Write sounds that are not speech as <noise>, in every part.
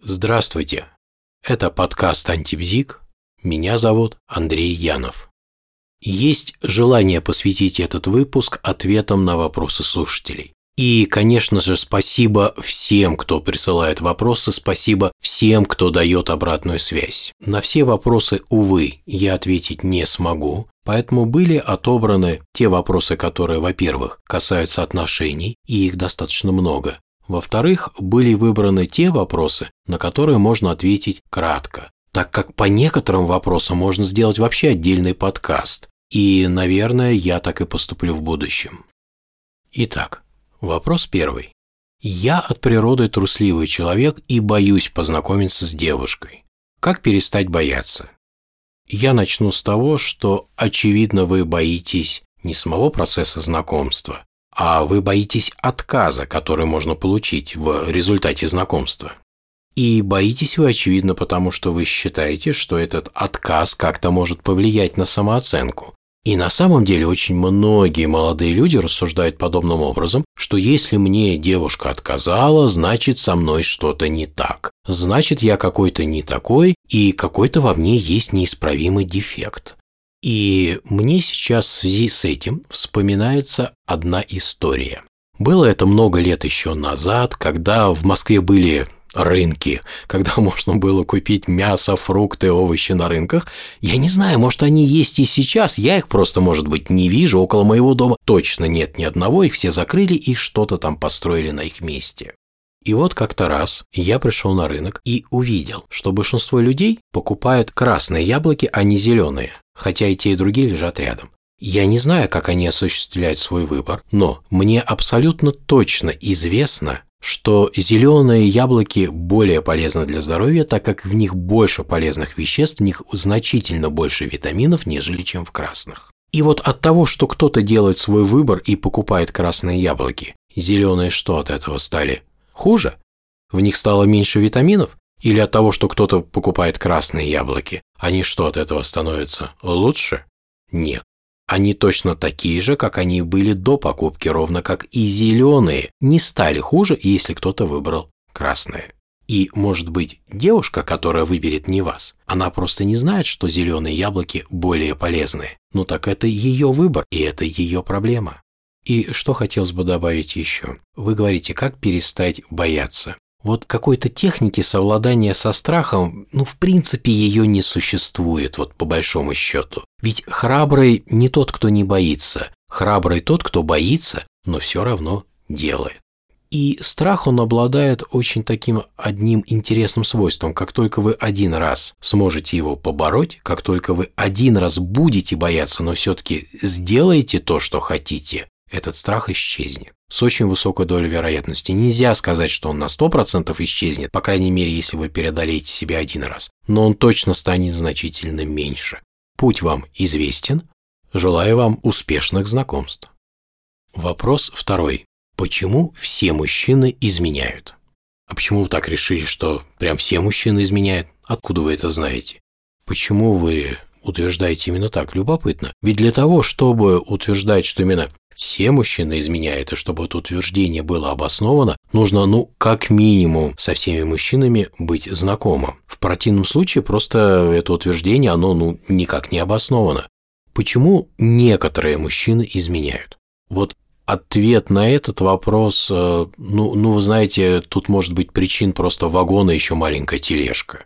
Здравствуйте. Это подкаст «Антибзик». Меня зовут Андрей Янов. Есть желание посвятить этот выпуск ответам на вопросы слушателей. И, конечно же, спасибо всем, кто присылает вопросы, спасибо всем, кто дает обратную связь. На все вопросы, увы, я ответить не смогу, поэтому были отобраны те вопросы, которые, во-первых, касаются отношений, и их достаточно много, во-вторых, были выбраны те вопросы, на которые можно ответить кратко, так как по некоторым вопросам можно сделать вообще отдельный подкаст. И, наверное, я так и поступлю в будущем. Итак, вопрос первый. Я от природы трусливый человек и боюсь познакомиться с девушкой. Как перестать бояться? Я начну с того, что, очевидно, вы боитесь не самого процесса знакомства, а вы боитесь отказа, который можно получить в результате знакомства. И боитесь вы, очевидно, потому что вы считаете, что этот отказ как-то может повлиять на самооценку. И на самом деле очень многие молодые люди рассуждают подобным образом, что если мне девушка отказала, значит со мной что-то не так. Значит я какой-то не такой, и какой-то во мне есть неисправимый дефект. И мне сейчас в связи с этим вспоминается одна история. Было это много лет еще назад, когда в Москве были рынки, когда <laughs> можно было купить мясо, фрукты, овощи на рынках. Я не знаю, может, они есть и сейчас, я их просто, может быть, не вижу. Около моего дома точно нет ни одного, их все закрыли и что-то там построили на их месте. И вот как-то раз я пришел на рынок и увидел, что большинство людей покупают красные яблоки, а не зеленые хотя и те, и другие лежат рядом. Я не знаю, как они осуществляют свой выбор, но мне абсолютно точно известно, что зеленые яблоки более полезны для здоровья, так как в них больше полезных веществ, в них значительно больше витаминов, нежели чем в красных. И вот от того, что кто-то делает свой выбор и покупает красные яблоки, зеленые что от этого стали? Хуже? В них стало меньше витаминов? Или от того, что кто-то покупает красные яблоки, они что, от этого становятся лучше? Нет. Они точно такие же, как они были до покупки, ровно как и зеленые, не стали хуже, если кто-то выбрал красные. И, может быть, девушка, которая выберет не вас, она просто не знает, что зеленые яблоки более полезные. Ну так это ее выбор, и это ее проблема. И что хотелось бы добавить еще? Вы говорите, как перестать бояться. Вот какой-то техники совладания со страхом, ну, в принципе, ее не существует, вот по большому счету. Ведь храбрый не тот, кто не боится. Храбрый тот, кто боится, но все равно делает. И страх он обладает очень таким одним интересным свойством. Как только вы один раз сможете его побороть, как только вы один раз будете бояться, но все-таки сделаете то, что хотите, этот страх исчезнет с очень высокой долей вероятности. Нельзя сказать, что он на 100% исчезнет, по крайней мере, если вы преодолеете себя один раз, но он точно станет значительно меньше. Путь вам известен. Желаю вам успешных знакомств. Вопрос второй. Почему все мужчины изменяют? А почему вы так решили, что прям все мужчины изменяют? Откуда вы это знаете? Почему вы утверждаете именно так? Любопытно. Ведь для того, чтобы утверждать, что именно все мужчины изменяют, и чтобы это утверждение было обосновано, нужно, ну, как минимум со всеми мужчинами быть знакомым. В противном случае просто это утверждение, оно, ну, никак не обосновано. Почему некоторые мужчины изменяют? Вот ответ на этот вопрос, э, ну, ну, вы знаете, тут может быть причин просто вагона еще маленькая тележка.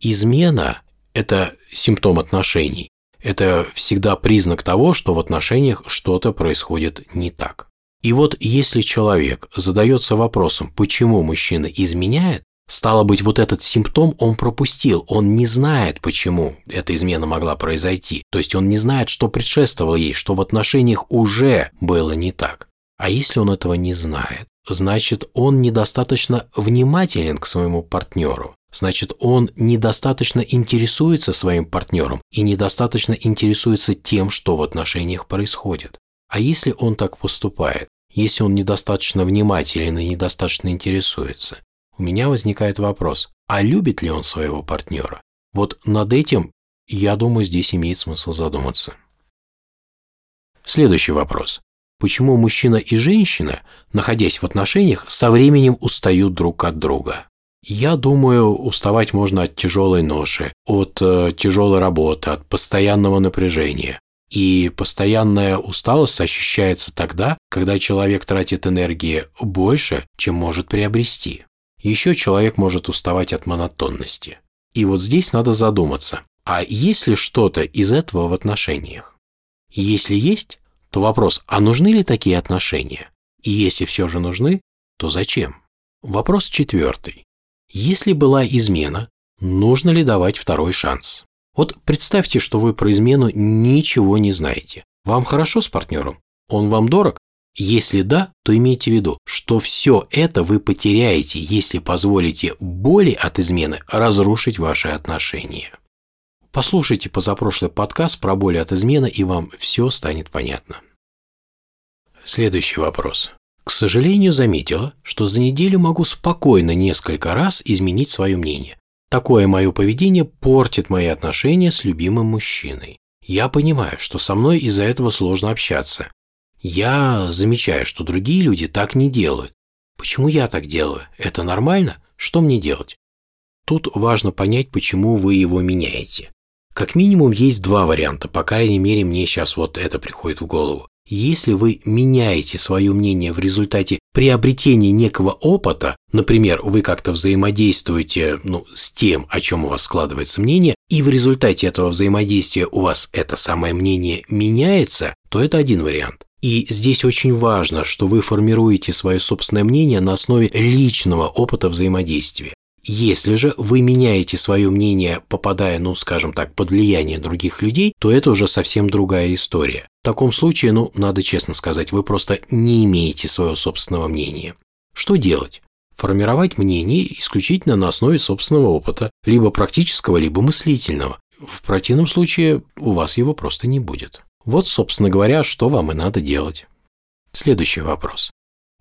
Измена – это симптом отношений это всегда признак того, что в отношениях что-то происходит не так. И вот если человек задается вопросом, почему мужчина изменяет, стало быть, вот этот симптом он пропустил, он не знает, почему эта измена могла произойти, то есть он не знает, что предшествовало ей, что в отношениях уже было не так. А если он этого не знает, значит, он недостаточно внимателен к своему партнеру, Значит, он недостаточно интересуется своим партнером и недостаточно интересуется тем, что в отношениях происходит. А если он так поступает, если он недостаточно внимателен и недостаточно интересуется, у меня возникает вопрос, а любит ли он своего партнера? Вот над этим, я думаю, здесь имеет смысл задуматься. Следующий вопрос. Почему мужчина и женщина, находясь в отношениях, со временем устают друг от друга? Я думаю, уставать можно от тяжелой ноши, от э, тяжелой работы, от постоянного напряжения. И постоянная усталость ощущается тогда, когда человек тратит энергии больше, чем может приобрести. Еще человек может уставать от монотонности. И вот здесь надо задуматься, а есть ли что-то из этого в отношениях? Если есть, то вопрос, а нужны ли такие отношения? И если все же нужны, то зачем? Вопрос четвертый. Если была измена, нужно ли давать второй шанс? Вот представьте, что вы про измену ничего не знаете. Вам хорошо с партнером? Он вам дорог? Если да, то имейте в виду, что все это вы потеряете, если позволите боли от измены разрушить ваши отношения. Послушайте позапрошлый подкаст про боли от измены, и вам все станет понятно. Следующий вопрос. К сожалению, заметила, что за неделю могу спокойно несколько раз изменить свое мнение. Такое мое поведение портит мои отношения с любимым мужчиной. Я понимаю, что со мной из-за этого сложно общаться. Я замечаю, что другие люди так не делают. Почему я так делаю? Это нормально? Что мне делать? Тут важно понять, почему вы его меняете. Как минимум есть два варианта, по крайней мере мне сейчас вот это приходит в голову. Если вы меняете свое мнение в результате приобретения некого опыта, например, вы как-то взаимодействуете ну, с тем, о чем у вас складывается мнение, и в результате этого взаимодействия у вас это самое мнение меняется, то это один вариант. И здесь очень важно, что вы формируете свое собственное мнение на основе личного опыта взаимодействия. Если же вы меняете свое мнение, попадая, ну, скажем так, под влияние других людей, то это уже совсем другая история. В таком случае, ну, надо честно сказать, вы просто не имеете своего собственного мнения. Что делать? Формировать мнение исключительно на основе собственного опыта, либо практического, либо мыслительного. В противном случае у вас его просто не будет. Вот, собственно говоря, что вам и надо делать. Следующий вопрос.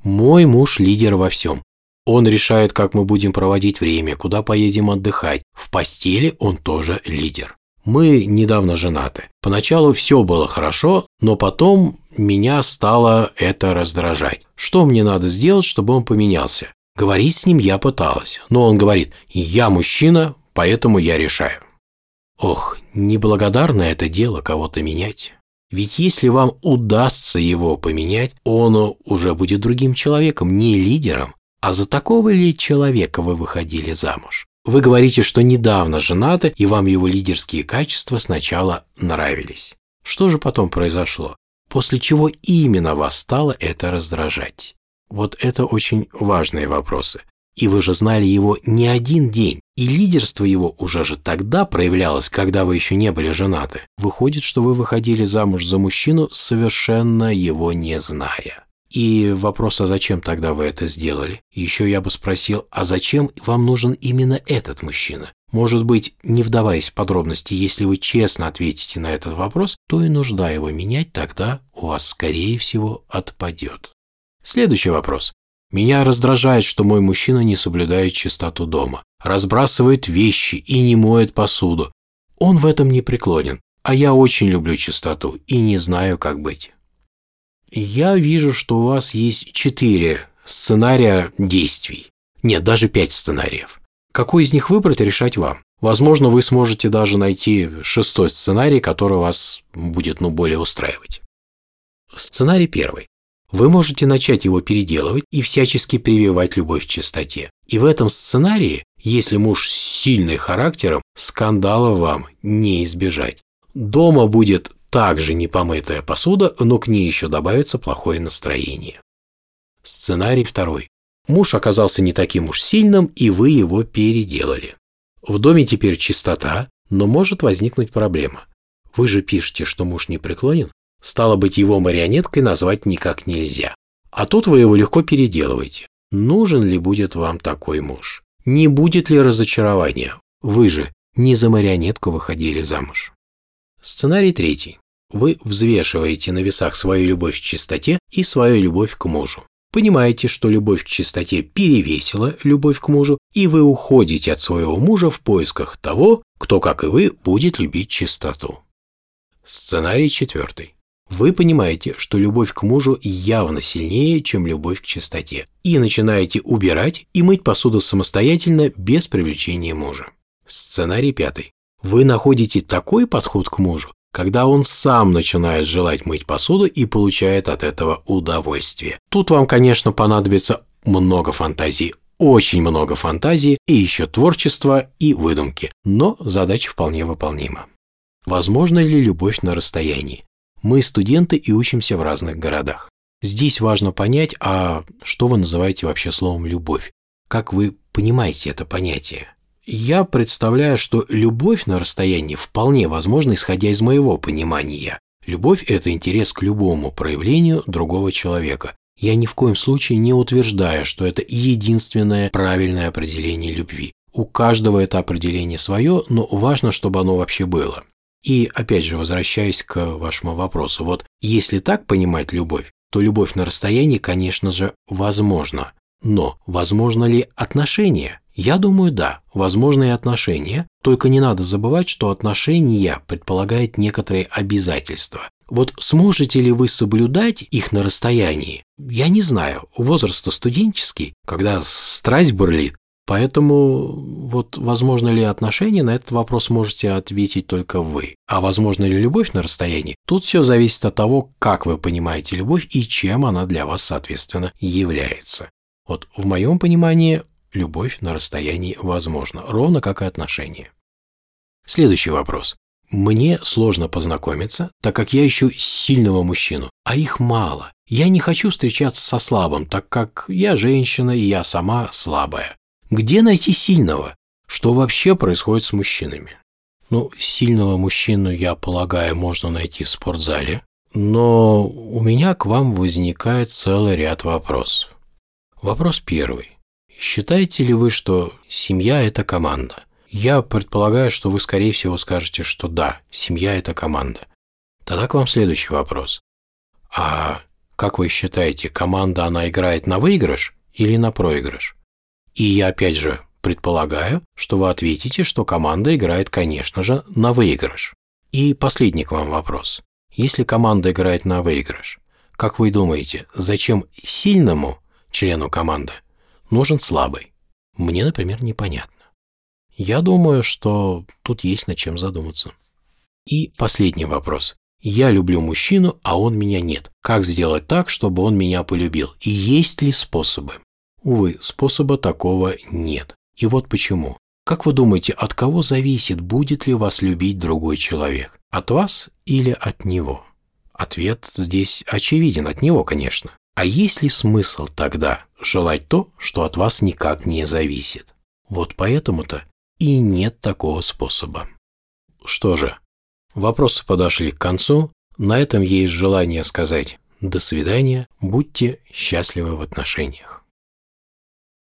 Мой муж лидер во всем. Он решает, как мы будем проводить время, куда поедем отдыхать. В постели он тоже лидер. Мы недавно женаты. Поначалу все было хорошо, но потом меня стало это раздражать. Что мне надо сделать, чтобы он поменялся? Говорить с ним я пыталась, но он говорит, я мужчина, поэтому я решаю. Ох, неблагодарное это дело кого-то менять. Ведь если вам удастся его поменять, он уже будет другим человеком, не лидером. А за такого ли человека вы выходили замуж? Вы говорите, что недавно женаты, и вам его лидерские качества сначала нравились. Что же потом произошло? После чего именно вас стало это раздражать? Вот это очень важные вопросы. И вы же знали его не один день, и лидерство его уже же тогда проявлялось, когда вы еще не были женаты. Выходит, что вы выходили замуж за мужчину, совершенно его не зная. И вопрос, а зачем тогда вы это сделали? Еще я бы спросил, а зачем вам нужен именно этот мужчина? Может быть, не вдаваясь в подробности, если вы честно ответите на этот вопрос, то и нужда его менять тогда у вас, скорее всего, отпадет. Следующий вопрос. Меня раздражает, что мой мужчина не соблюдает чистоту дома, разбрасывает вещи и не моет посуду. Он в этом не преклонен, а я очень люблю чистоту и не знаю, как быть. Я вижу, что у вас есть четыре сценария действий. Нет, даже пять сценариев. Какой из них выбрать, решать вам. Возможно, вы сможете даже найти шестой сценарий, который вас будет ну, более устраивать. Сценарий первый. Вы можете начать его переделывать и всячески прививать любовь к чистоте. И в этом сценарии, если муж с сильным характером, скандала вам не избежать. Дома будет также непомытая посуда, но к ней еще добавится плохое настроение. Сценарий второй. Муж оказался не таким уж сильным, и вы его переделали. В доме теперь чистота, но может возникнуть проблема. Вы же пишете, что муж не преклонен, стало быть, его марионеткой назвать никак нельзя. А тут вы его легко переделываете. Нужен ли будет вам такой муж? Не будет ли разочарования? Вы же не за марионетку выходили замуж. Сценарий третий. Вы взвешиваете на весах свою любовь к чистоте и свою любовь к мужу. Понимаете, что любовь к чистоте перевесила любовь к мужу, и вы уходите от своего мужа в поисках того, кто, как и вы, будет любить чистоту. Сценарий четвертый. вы понимаете, что любовь к мужу явно сильнее, чем любовь к чистоте, и начинаете убирать и мыть посуду самостоятельно без привлечения мужа. Сценарий пятый. Вы находите такой подход к мужу, когда он сам начинает желать мыть посуду и получает от этого удовольствие. Тут вам, конечно, понадобится много фантазии, очень много фантазии и еще творчества и выдумки, но задача вполне выполнима. Возможно ли любовь на расстоянии? Мы студенты и учимся в разных городах. Здесь важно понять, а что вы называете вообще словом «любовь»? Как вы понимаете это понятие? Я представляю, что любовь на расстоянии вполне возможна, исходя из моего понимания. Любовь – это интерес к любому проявлению другого человека. Я ни в коем случае не утверждаю, что это единственное правильное определение любви. У каждого это определение свое, но важно, чтобы оно вообще было. И опять же, возвращаясь к вашему вопросу, вот если так понимать любовь, то любовь на расстоянии, конечно же, возможна. Но возможно ли отношения? Я думаю, да, возможны и отношения, только не надо забывать, что отношения предполагают некоторые обязательства. Вот сможете ли вы соблюдать их на расстоянии? Я не знаю. Возраст студенческий, когда страсть бурлит, Поэтому вот возможно ли отношения, на этот вопрос можете ответить только вы. А возможно ли любовь на расстоянии? Тут все зависит от того, как вы понимаете любовь и чем она для вас, соответственно, является. Вот в моем понимании любовь на расстоянии возможна, ровно как и отношения. Следующий вопрос. Мне сложно познакомиться, так как я ищу сильного мужчину, а их мало. Я не хочу встречаться со слабым, так как я женщина и я сама слабая. Где найти сильного? Что вообще происходит с мужчинами? Ну, сильного мужчину, я полагаю, можно найти в спортзале. Но у меня к вам возникает целый ряд вопросов. Вопрос первый. Считаете ли вы, что семья – это команда? Я предполагаю, что вы, скорее всего, скажете, что да, семья – это команда. Тогда к вам следующий вопрос. А как вы считаете, команда, она играет на выигрыш или на проигрыш? И я опять же предполагаю, что вы ответите, что команда играет, конечно же, на выигрыш. И последний к вам вопрос. Если команда играет на выигрыш, как вы думаете, зачем сильному члену команды нужен слабый? Мне, например, непонятно. Я думаю, что тут есть над чем задуматься. И последний вопрос. Я люблю мужчину, а он меня нет. Как сделать так, чтобы он меня полюбил? И есть ли способы? Увы, способа такого нет. И вот почему. Как вы думаете, от кого зависит, будет ли вас любить другой человек? От вас или от него? Ответ здесь очевиден, от него, конечно. А есть ли смысл тогда желать то, что от вас никак не зависит? Вот поэтому-то и нет такого способа. Что же, вопросы подошли к концу. На этом есть желание сказать «до свидания», будьте счастливы в отношениях.